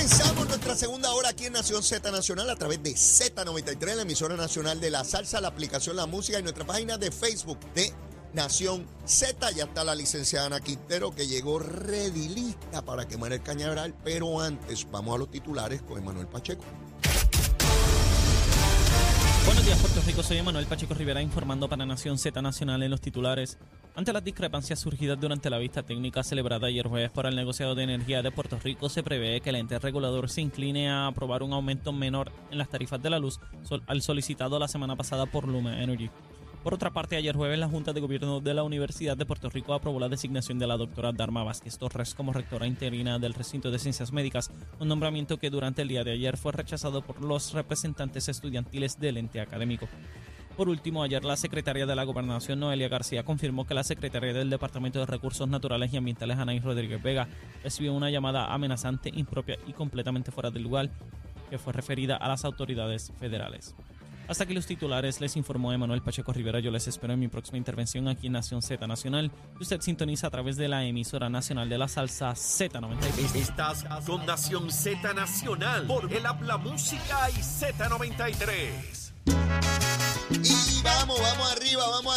Comenzamos nuestra segunda hora aquí en Nación Z Nacional a través de Z93, la emisora nacional de la salsa, la aplicación La Música y nuestra página de Facebook de Nación Z. Ya está la licenciada Ana Quintero que llegó ready lista para quemar el cañaveral, pero antes vamos a los titulares con Emanuel Pacheco. Buenos días, Puerto Rico. Soy Manuel Pacheco Rivera informando para Nación Z Nacional en los titulares. Ante las discrepancias surgidas durante la vista técnica celebrada ayer jueves por el negociado de energía de Puerto Rico, se prevé que el ente regulador se incline a aprobar un aumento menor en las tarifas de la luz al solicitado la semana pasada por Luma Energy. Por otra parte, ayer jueves la Junta de Gobierno de la Universidad de Puerto Rico aprobó la designación de la doctora Dharma Vázquez Torres como rectora interina del recinto de ciencias médicas, un nombramiento que durante el día de ayer fue rechazado por los representantes estudiantiles del ente académico. Por último, ayer la secretaria de la Gobernación, Noelia García, confirmó que la secretaria del Departamento de Recursos Naturales y Ambientales, Anaí Rodríguez Vega, recibió una llamada amenazante, impropia y completamente fuera de lugar que fue referida a las autoridades federales. Hasta aquí los titulares, les informó Emanuel Pacheco Rivera. Yo les espero en mi próxima intervención aquí en Nación Z Nacional, usted sintoniza a través de la emisora nacional de la salsa Z93. Estás con Nación Z Nacional por el Habla Música y Z93.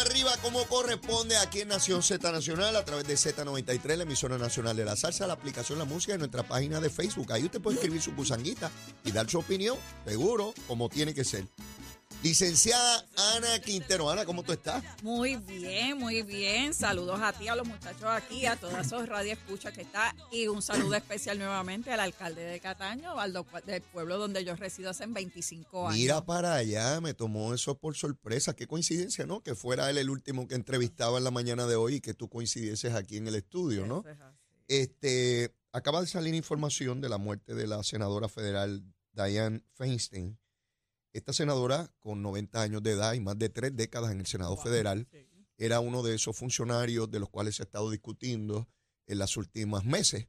Arriba, como corresponde aquí en Nación Z Nacional a través de Z93, la emisora nacional de la salsa, la aplicación La Música y nuestra página de Facebook. Ahí usted puede escribir su gusanguita y dar su opinión, seguro, como tiene que ser. Licenciada Ana Quintero. Ana, ¿cómo tú estás? Muy bien, muy bien. Saludos a ti, a los muchachos aquí, a todas esos radioescuchas que está. Y un saludo especial nuevamente al alcalde de Cataño, al do- del pueblo donde yo resido hace 25 años. Mira para allá, me tomó eso por sorpresa. Qué coincidencia, ¿no? Que fuera él el último que entrevistaba en la mañana de hoy y que tú coincidieses aquí en el estudio, ¿no? Es. Este, acaba de salir información de la muerte de la senadora federal Diane Feinstein. Esta senadora, con 90 años de edad y más de tres décadas en el Senado Federal, Sí. era uno de esos funcionarios de los cuales se ha estado discutiendo en las últimas meses,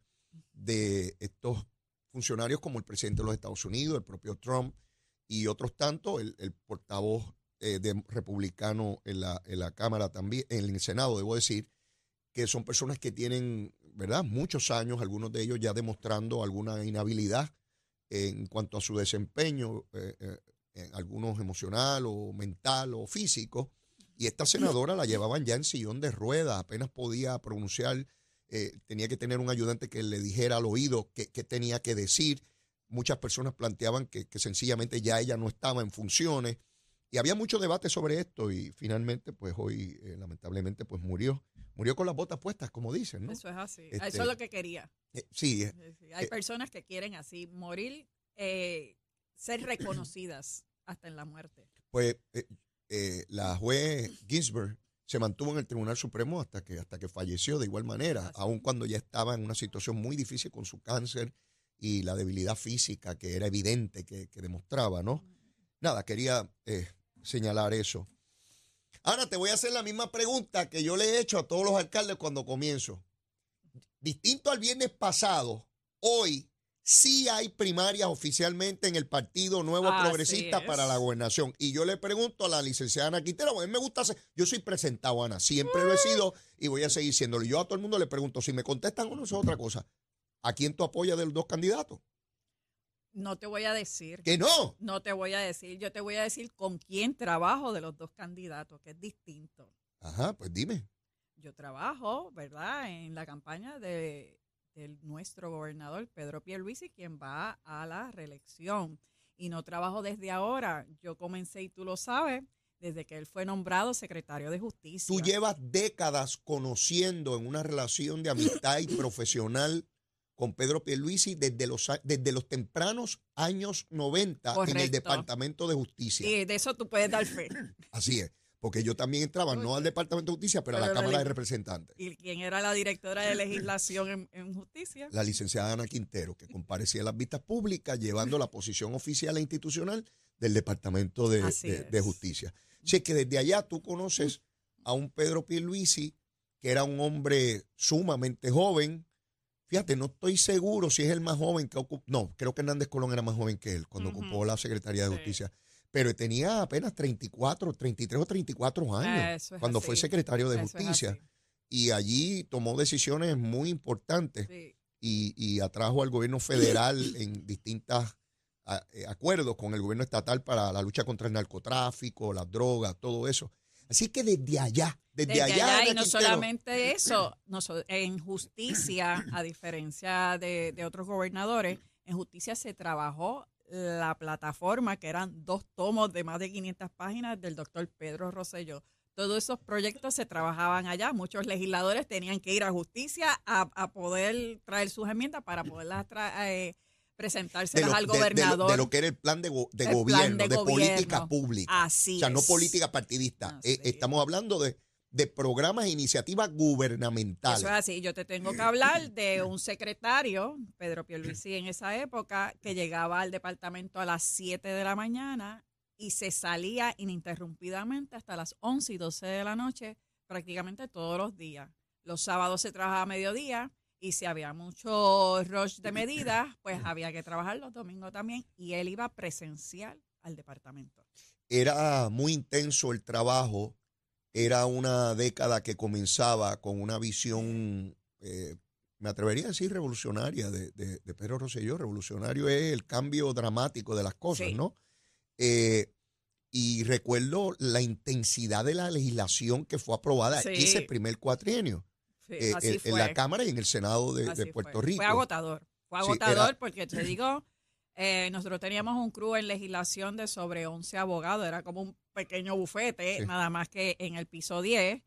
de estos funcionarios como el presidente de los Estados Unidos, el propio Trump y otros tantos, el, el portavoz eh, de republicano en la, en la Cámara también, en el Senado, debo decir, que son personas que tienen, ¿verdad?, muchos años, algunos de ellos ya demostrando alguna inhabilidad en cuanto a su desempeño, eh, eh, algunos emocional o mental o físico. Y esta senadora la llevaban ya en sillón de ruedas, apenas podía pronunciar, eh, tenía que tener un ayudante que le dijera al oído qué, qué tenía que decir. Muchas personas planteaban que, que sencillamente ya ella no estaba en funciones. Y había mucho debate sobre esto y finalmente, pues hoy, eh, lamentablemente, pues murió. Murió con las botas puestas, como dicen, ¿no? Eso es así. Este- Eso es lo que quería. Eh, sí. Hay personas que quieren así morir, eh, ser reconocidas hasta en la muerte. pues eh, eh, la juez Ginsburg se mantuvo en el Tribunal Supremo hasta que, hasta que falleció de igual manera, Así. aun cuando ya estaba en una situación muy difícil con su cáncer y la debilidad física que era evidente que, que demostraba, ¿no? Nada, quería eh, señalar eso. Ahora te voy a hacer la misma pregunta que yo le he hecho a todos los alcaldes cuando comienzo. Distinto al viernes pasado, hoy sí hay primarias oficialmente en el Partido Nuevo Así Progresista es. para la gobernación. Y yo le pregunto a la licenciada Ana Quintero, a mí me gusta hacer, yo soy presentado, Ana, siempre lo he sido y voy a seguir siéndolo. Yo a todo el mundo le pregunto, si me contestan uno, eso es otra cosa. ¿A quién tú apoyas de los dos candidatos? No te voy a decir. Que no. No te voy a decir. Yo te voy a decir con quién trabajo de los dos candidatos, que es distinto. Ajá, pues dime. Yo trabajo, ¿verdad?, en la campaña de, de nuestro gobernador Pedro Pierluisi, quien va a la reelección. Y no trabajo desde ahora. Yo comencé, y tú lo sabes, desde que él fue nombrado secretario de Justicia. Tú llevas décadas conociendo en una relación de amistad y profesional con Pedro Pierluisi desde los, desde los tempranos años 90 en el. Departamento de Justicia. Y de eso tú puedes dar fe. Así es. Porque yo también entraba no al Departamento de Justicia, pero a la Cámara de Representantes. ¿Y quién era la directora de legislación en, en justicia? La licenciada Ana Quintero, que comparecía en las vistas públicas llevando la posición oficial e institucional del Departamento de, Así de- de es. Justicia. Así que desde allá tú conoces a un Pedro Pierluisi, que era un hombre sumamente joven. Fíjate, no estoy seguro si es el más joven que ocupó. No, creo que Hernández Colón era más joven que él cuando ocupó la Secretaría de Sí. Pero tenía apenas 34, 33 o 34 años Eso es cuando fue secretario de Eso Justicia. Y allí tomó decisiones muy importantes Sí. y, y atrajo al gobierno federal en distintos acuerdos con el gobierno estatal para la lucha contra el narcotráfico, las drogas, todo eso. Así que desde allá, desde, Desde allá, allá, y no Quintero, solamente eso, noso- en justicia, a diferencia de, de otros gobernadores, en justicia se trabajó la plataforma, que eran dos tomos de más de 500 páginas del doctor Pedro Rosselló. Todos esos proyectos se trabajaban allá. Muchos legisladores tenían que ir a justicia a, a poder traer sus enmiendas para poderlas tra- eh, presentárselas lo, al de- de lo- gobernador. de lo que era el plan de, go- de El plan gobierno, de de, gobierno. política pública. Así o sea, no política partidista. Eh, es. estamos hablando de, de programas e iniciativas gubernamentales. Eso es así. Yo te tengo que hablar de un secretario, Pedro Pierluisi, en esa época, que llegaba al departamento a las 7 de la mañana y se salía ininterrumpidamente hasta las 11 y 12 de la noche, prácticamente todos los días. Los sábados se trabajaba a mediodía y si había mucho rush de medidas, pues había que trabajar los domingos también y él iba presencial al departamento. era muy intenso el trabajo, era una década que comenzaba con una visión, eh, me atrevería a decir revolucionaria de, de- de Pedro Rosselló. Revolucionario es el cambio dramático de las cosas, Sí. ¿no? Eh, y recuerdo la intensidad de la legislación que fue aprobada Sí. ese primer cuatrienio Sí, eh, en, la Cámara y en el Senado de, Puerto fue. Rico. Fue agotador. Fue agotador era- porque te digo, nosotros teníamos un crew en legislación de sobre 11 abogados, era como un pequeño bufete, Sí. nada más que en el piso 10.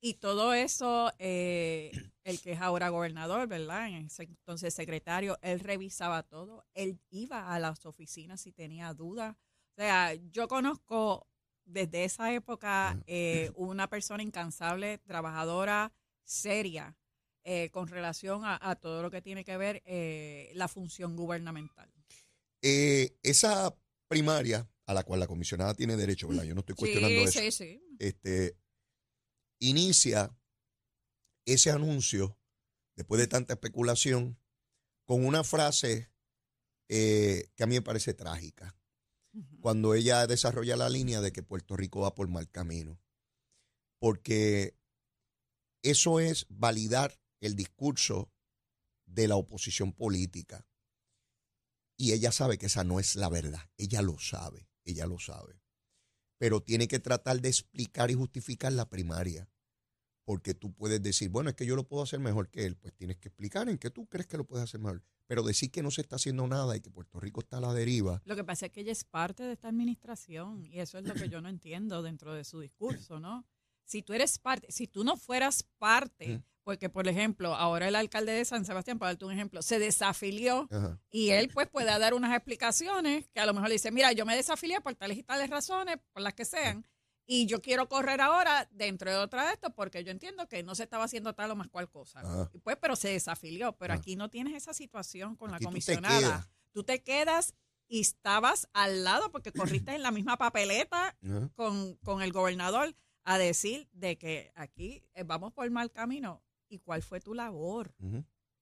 Y todo eso, eh, el que es ahora gobernador, ¿verdad? En ese entonces secretario, él revisaba todo, él iba a las oficinas si tenía dudas. O sea, yo conozco desde esa época Ajá. eh, una persona incansable, trabajadora, seria, eh, con relación a, a todo lo que tiene que ver la función gubernamental. Esa primaria a la cual la comisionada tiene derecho, ¿verdad? Yo no estoy cuestionando sí, eso. sí, sí. este, inicia ese anuncio, después de tanta especulación, con una frase eh, que a mí me parece trágica, cuando ella desarrolla la línea de que Puerto Rico va por mal camino, porque eso es validar el discurso de la oposición política. Y ella sabe que esa no es la verdad, ella lo sabe, ella lo sabe pero tiene que tratar de explicar y justificar la primaria. Porque tú puedes decir, bueno, es que yo lo puedo hacer mejor que él. Pues tienes que explicar en qué tú crees que lo puedes hacer mejor. Pero decir que no se está haciendo nada y que Puerto Rico está a la deriva. Lo que pasa es que ella es parte de esta administración y eso es lo que yo no entiendo dentro de su discurso, ¿no? Si tú eres parte, si tú no fueras parte. Porque por ejemplo, ahora el alcalde de San Sebastián, para darte un ejemplo, se desafilió Ajá. y él pues puede dar unas explicaciones que a lo mejor le dice, mira, yo me desafilié por tales y tales razones, por las que sean, y yo quiero correr ahora dentro de otra de esto porque yo entiendo que no se estaba haciendo tal o más cual cosa. Ajá. Y Pues, pero se desafilió, pero aquí no tienes esa situación con Aquí la tú te comisionada. Tú te quedas y estabas al lado porque corriste en la misma papeleta con, con el gobernador a decir de que aquí eh, vamos por mal camino. ¿Y cuál fue tu labor?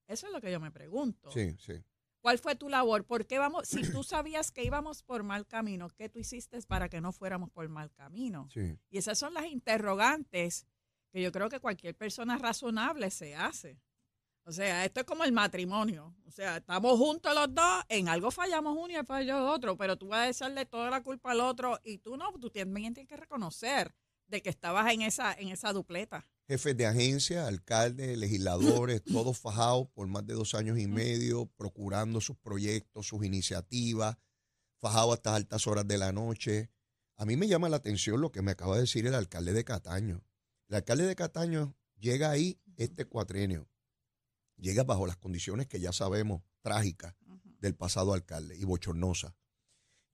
Eso es lo que yo me pregunto. Sí, sí. ¿Cuál fue tu labor? ¿Por qué vamos? Si tú sabías que íbamos por mal camino, ¿qué tú hiciste para que no fuéramos por mal camino? sí. Y esas son las interrogantes que yo creo que cualquier persona razonable se hace. O sea, esto es como el matrimonio. O sea, estamos juntos los dos, en algo fallamos uno y falló otro, pero tú vas a echarle toda la culpa al otro y tú no, tú también tienes que reconocer de que estabas en esa, en esa dupleta. Jefes de agencia, alcaldes, legisladores, todos fajados por más de dos años y medio, procurando sus proyectos, sus iniciativas, fajados hasta altas horas de la noche. A mí me llama la atención lo que me acaba de decir el alcalde de Cataño. El alcalde de Cataño llega ahí este cuatrenio, llega bajo las condiciones que ya sabemos, trágicas, del pasado alcalde y bochornosa.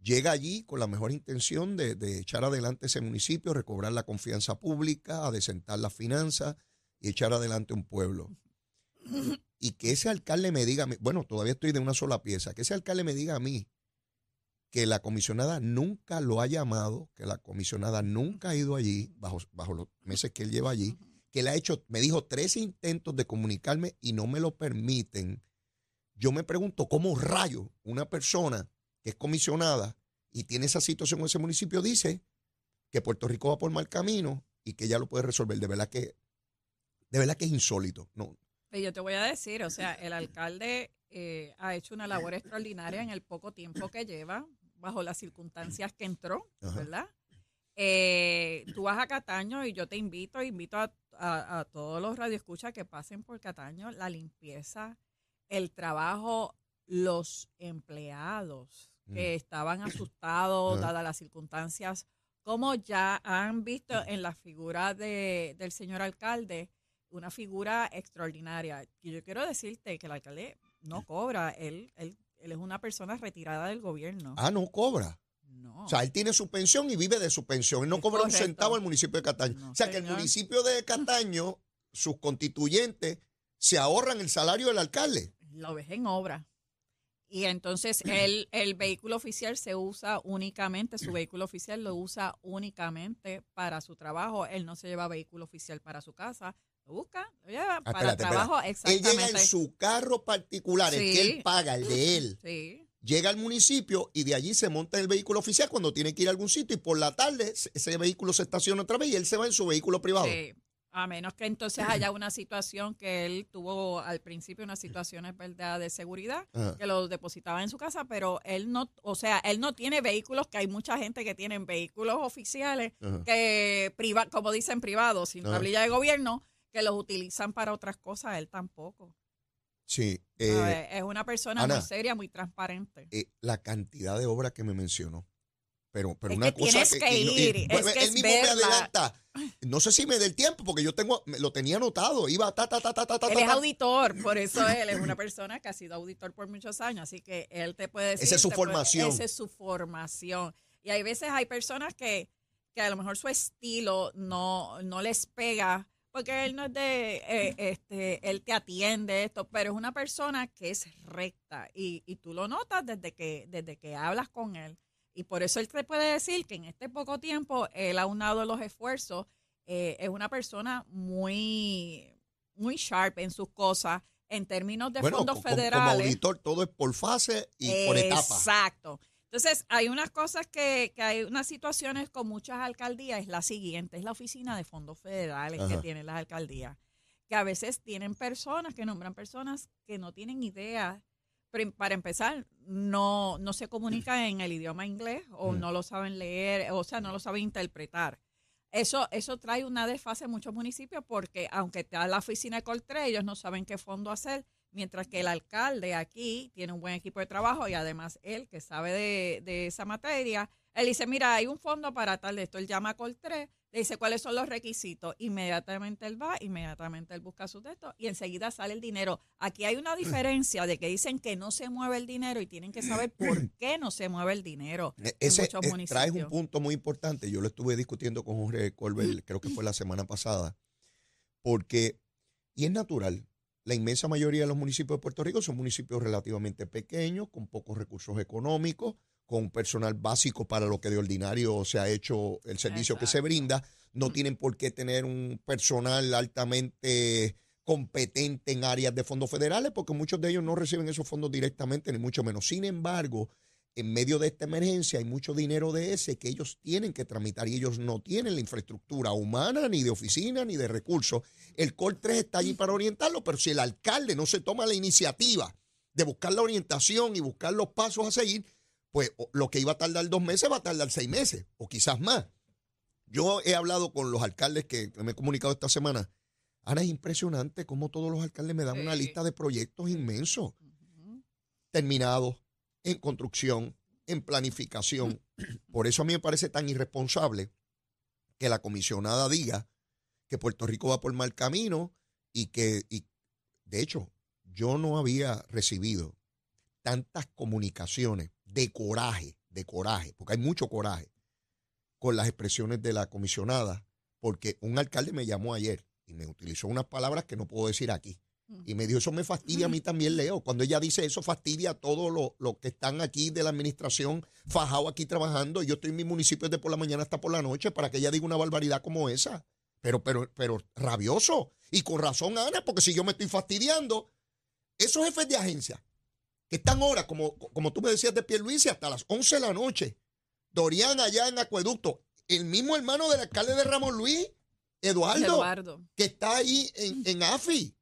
Llega allí con la mejor intención de, de echar adelante ese municipio, recobrar la confianza pública, adecentar las finanzas y echar adelante un pueblo. Y que ese alcalde me diga, bueno, todavía estoy de una sola pieza, que ese alcalde me diga a mí que la comisionada nunca lo ha llamado, que la comisionada nunca ha ido allí, bajo, bajo los meses que él lleva allí, que le ha hecho, me dijo, tres intentos de comunicarme y no me lo permiten. Yo me pregunto, ¿cómo rayo una persona que es comisionada y tiene esa situación en ese municipio dice que Puerto Rico va por mal camino y que ya lo puede resolver? De verdad que, de verdad que es insólito. No, Pero yo te voy a decir, o sea, el alcalde eh, ha hecho una labor extraordinaria en el poco tiempo que lleva, bajo las circunstancias que entró, Ajá. ¿verdad? Eh, tú vas a Cataño y yo te invito, invito a, a- a todos los radioescuchas que pasen por Cataño, la limpieza, el trabajo, los empleados que estaban asustados, dadas las circunstancias, como ya han visto en la figura de, del señor alcalde, una figura extraordinaria. Y yo quiero decirte que el alcalde no cobra, él, él, él es una persona retirada del gobierno. ah, no cobra. No. O sea, él tiene su pensión y vive de su pensión. Él no Es cobra un centavo al municipio de Cataño. No, o sea, que el municipio de Cataño, sus constituyentes, se ahorran el salario del alcalde. lo ves en obra. Y entonces el, el vehículo oficial se usa únicamente, su vehículo oficial lo usa únicamente para su trabajo. Él no se lleva vehículo oficial para su casa, lo busca, lo lleva para Ah, espérate, trabajo Él exactamente. llega en su carro particular, el que Sí. él paga, el de él. Sí, Llega al municipio y de allí se monta en el vehículo oficial cuando tiene que ir a algún sitio y por la tarde se- ese vehículo se estaciona otra vez y él se va en su vehículo privado. sí. A menos que entonces haya una situación que él tuvo al principio unas situaciones ¿verdad? de seguridad Ajá. que lo depositaba en su casa, pero él no, o sea, él no tiene vehículos, que hay mucha gente que tienen vehículos oficiales Ajá. que priva, como dicen privados, sin Ajá. tablilla de gobierno, que los utilizan para otras cosas, él tampoco. Sí. eh, es una persona Ana. muy seria, muy transparente. eh, la cantidad de obras que me mencionó. Pero, pero Es una que cosa tienes que y- ir, es que él mismo me verla. adelanta. No sé si me dé el tiempo, porque yo tengo, me- lo tenía anotado. Iba ta, ta, ta, ta, ta, ta, Él es ta. auditor, por eso él es una persona que ha sido auditor por muchos años, así que él te puede decir. Esa es su te puede- formación. esa es su formación. Y hay veces hay personas que, que a lo mejor su estilo no, no les pega, porque él no es de, eh, este, él te atiende esto, pero es una persona que es recta y, y tú lo notas desde que, desde que hablas con él. Y por eso él te puede decir que en este poco tiempo él ha unado los esfuerzos. eh, es una persona muy, muy sharp en sus cosas en términos de Bueno, fondos co- como, como federales. auditor, todo es por fase y por etapa. Exacto. Entonces, hay unas cosas que, que hay unas situaciones con muchas alcaldías, es la siguiente, es la oficina de fondos federales que tienen las alcaldías, que a veces tienen personas, que nombran personas que no tienen idea. Para empezar, no, no se comunican en el idioma inglés o Mm. no lo saben leer, o sea, no lo saben interpretar. Eso, eso trae una desfase en muchos municipios porque aunque está la oficina de Coltré, ellos no saben qué fondo hacer, mientras que el alcalde aquí tiene un buen equipo de trabajo y además él que sabe de, de esa materia, él dice, mira, hay un fondo para tal de esto, él llama a Coltré, le dice cuáles son los requisitos, inmediatamente él va, inmediatamente él busca sus textos y enseguida sale el dinero. Aquí hay una diferencia de que dicen que no se mueve el dinero y tienen que saber por qué no se mueve el dinero E- en Ese muchos eh, municipios. traes un punto muy importante. Yo lo estuve discutiendo con Jorge Colbert, creo que fue la semana pasada, porque, y es natural, la inmensa mayoría de los municipios de Puerto Rico son municipios relativamente pequeños, con pocos recursos económicos, con personal básico para lo que de ordinario se ha hecho el servicio que se brinda. No tienen por qué tener un personal altamente competente en áreas de fondos federales, porque muchos de ellos no reciben esos fondos directamente, ni mucho menos. Sin embargo, en medio de esta emergencia hay mucho dinero de ese que ellos tienen que tramitar y ellos no tienen la infraestructura humana, ni de oficina, ni de recursos. El COL 3 está allí para orientarlo, pero si el alcalde no se toma la iniciativa de buscar la orientación y buscar los pasos a seguir, pues lo que iba a tardar dos meses va a tardar seis meses o quizás más. Yo he hablado con los alcaldes que me he comunicado esta semana. Ana, es impresionante cómo todos los alcaldes me dan una lista de proyectos inmensos terminados, en construcción, en planificación. Por eso a mí me parece tan irresponsable que la comisionada diga que Puerto Rico va por mal camino y que, y, de hecho, yo no había recibido tantas comunicaciones de coraje de coraje, porque hay mucho coraje con las expresiones de la comisionada, porque un alcalde me llamó ayer y me utilizó unas palabras que no puedo decir aquí. Y me dijo, eso me fastidia a mí también, Leo. Cuando ella dice eso, fastidia a todos los los que están aquí de la administración, fajado aquí trabajando. Yo estoy en mi municipio desde por la mañana hasta por la noche para que ella diga una barbaridad como esa. Pero, pero, pero rabioso. Y con razón, Ana, porque si yo me estoy fastidiando, esos jefes de agencia que están ahora, como, como tú me decías de Pierluisi, hasta las 11 de la noche, Dorian allá en Acueducto, el mismo hermano del alcalde de Ramón Luis, Eduardo, Eduardo. que está ahí en, en AFI,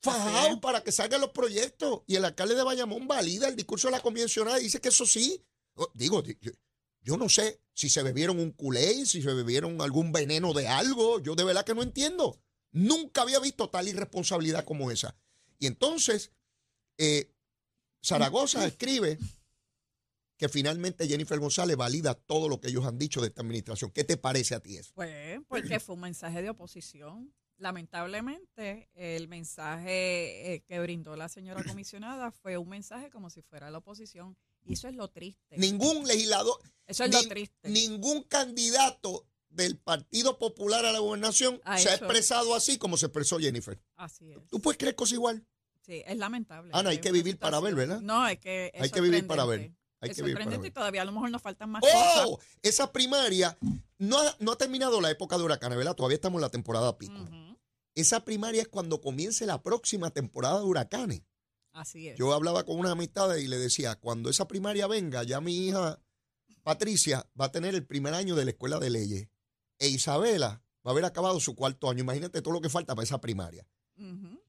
fajado para que salgan los proyectos. Y el alcalde de Bayamón valida el discurso de la convencional y dice que eso sí. O- Digo, yo, yo no sé si se bebieron un culé, si se bebieron algún veneno de algo. Yo de verdad que no entiendo. Nunca había visto tal irresponsabilidad como esa. Y entonces, eh, Zaragoza escribe que finalmente Jennifer González valida todo lo que ellos han dicho de esta administración. ¿Qué te parece a ti eso? Pues porque fue un mensaje de oposición. Lamentablemente, el mensaje eh, que brindó la señora comisionada fue un mensaje como si fuera la oposición. Y eso es lo triste. Ningún legislador, eso es ni- lo triste. ningún candidato del Partido Popular a la gobernación Ha se ha expresado así como se expresó Jennifer. Así es. ¿Tú puedes creer cosas igual? Sí, es lamentable. Ana, hay Es que vivir para ver, ¿verdad? No, es que es Hay que vivir para ver. Hay es que vivir para ver. y todavía a lo mejor nos faltan más cosas. ¡Oh! Esa primaria no ha, no ha terminado la época de huracanes, ¿verdad? Todavía estamos en la temporada pico. Esa primaria es cuando comience la próxima temporada de huracanes. Así es. Yo hablaba con unas amistades y le decía, cuando esa primaria venga, ya mi hija Patricia va a tener el primer año de la escuela de leyes. E Isabela va a haber acabado su cuarto año. Imagínate todo lo que falta para esa primaria.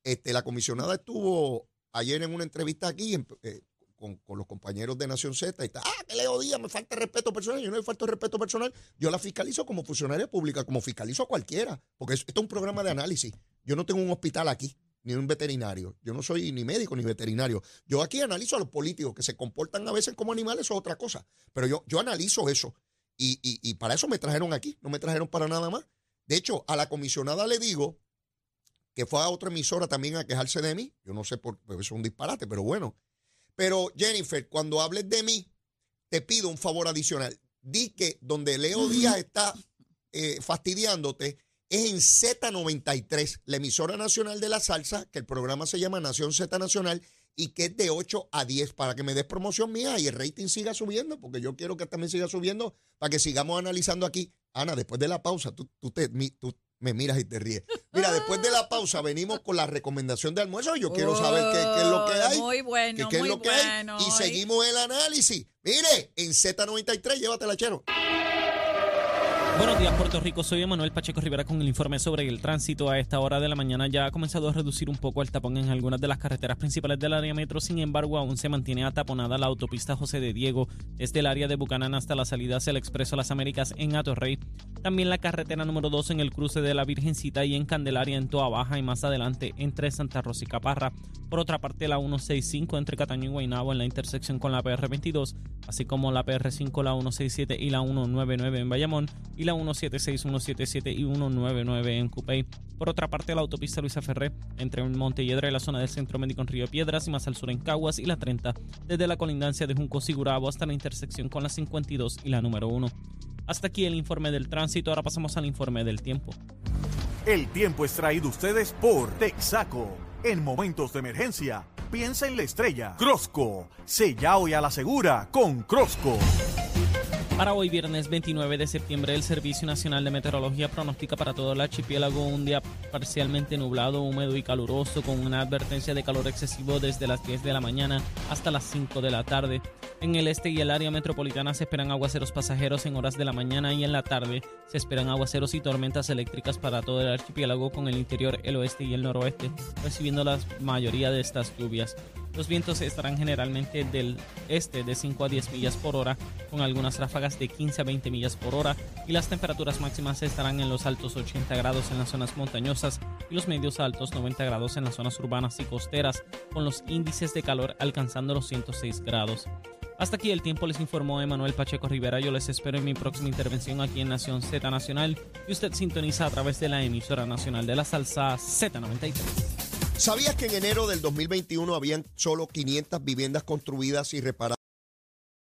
Este, la comisionada estuvo ayer en una entrevista aquí eh, con, con los compañeros de Nación Z y está, ah, que Leo Díaz me falta respeto personal. Yo no me falta respeto personal. Yo la fiscalizo como funcionaria pública, como fiscalizo a cualquiera, porque es- esto es un programa de análisis. Yo no tengo un hospital aquí, ni un veterinario. Yo no soy ni médico ni veterinario. Yo aquí analizo a los políticos que se comportan a veces como animales, eso es otra cosa. Pero yo, yo analizo eso. Y, y- y para eso me trajeron aquí, no me trajeron para nada más. De hecho, a la comisionada le digo que fue a otra emisora también a quejarse de mí. Yo no sé por eso es un disparate, pero bueno. Pero Jennifer, cuando hables de mí, te pido un favor adicional. Di que donde Leo Díaz está eh, fastidiándote es en Z93, la emisora nacional de la salsa, que el programa se llama Nación Z Nacional y que es de 8 a 10 para que me des promoción mía y el rating siga subiendo, porque yo quiero que también siga subiendo para que sigamos analizando aquí. Ana, después de la pausa, tú, tú, te, mi- tú me miras y te ríes. Mira, después de la pausa venimos con la recomendación de almuerzo. Yo quiero saber qué, qué es lo que Oh, hay. Muy bueno, ¿Qué, qué es lo que hay? Y seguimos el análisis. Mire, en Z93, llévatela, chero. Buenos días, Puerto Rico. Soy Emanuel Pacheco Rivera con el informe sobre el tránsito. A esta hora de la mañana ya ha comenzado a reducir un poco el tapón en algunas de las carreteras principales del área metro. Sin embargo, aún se mantiene ataponada la autopista José de Diego desde el área de Bucanán hasta la salida hacia el Expreso Las Américas en Atorrey. También la carretera número 2 en el cruce de la Virgencita y en Candelaria en Toa Baja y más adelante entre Santa Rosa y Caparra. Por otra parte, la 165 entre Cataño y Guaynabo en la intersección con la PR22, así como la PR5, la 167 y la 199 en Bayamón y la 176, 177 y 199 en Cupey. Por otra parte, la autopista Luisa Ferré entre Montelledra y la zona del Centro Médico en Río Piedras y más al sur en Caguas y la 30 desde la colindancia de Junco Sigurabo hasta la intersección con la 52 y la número 1. Hasta aquí el informe del tránsito, ahora pasamos al informe del tiempo. El tiempo es traído ustedes por Texaco. En momentos de emergencia, piensa en la estrella. Crosco, sella hoy a la segura con Crosco. Para hoy, viernes 29 de septiembre, el Servicio Nacional de Meteorología pronostica para todo el archipiélago un día parcialmente nublado, húmedo y caluroso, con una advertencia de calor excesivo desde las 10 de la mañana hasta las 5 de la tarde. En el este y el área metropolitana se esperan aguaceros pasajeros en horas de la mañana y en la tarde se esperan aguaceros y tormentas eléctricas para todo el archipiélago, con el interior, el oeste y el noroeste recibiendo la mayoría de estas lluvias. Los vientos estarán generalmente del este de 5 a 10 millas por hora, con algunas ráfagas de 15 a 20 millas por hora, y las temperaturas máximas estarán en los altos 80 grados en las zonas montañosas y los medios altos 90 grados en las zonas urbanas y costeras, con los índices de calor alcanzando los 106 grados. Hasta aquí el tiempo les informó Emanuel Pacheco Rivera. Yo les espero en mi próxima intervención aquí en Nación Z Nacional y usted sintoniza a través de la emisora nacional de la salsa Z93. ¿Sabías que en enero del 2021 habían solo 500 viviendas construidas y reparadas?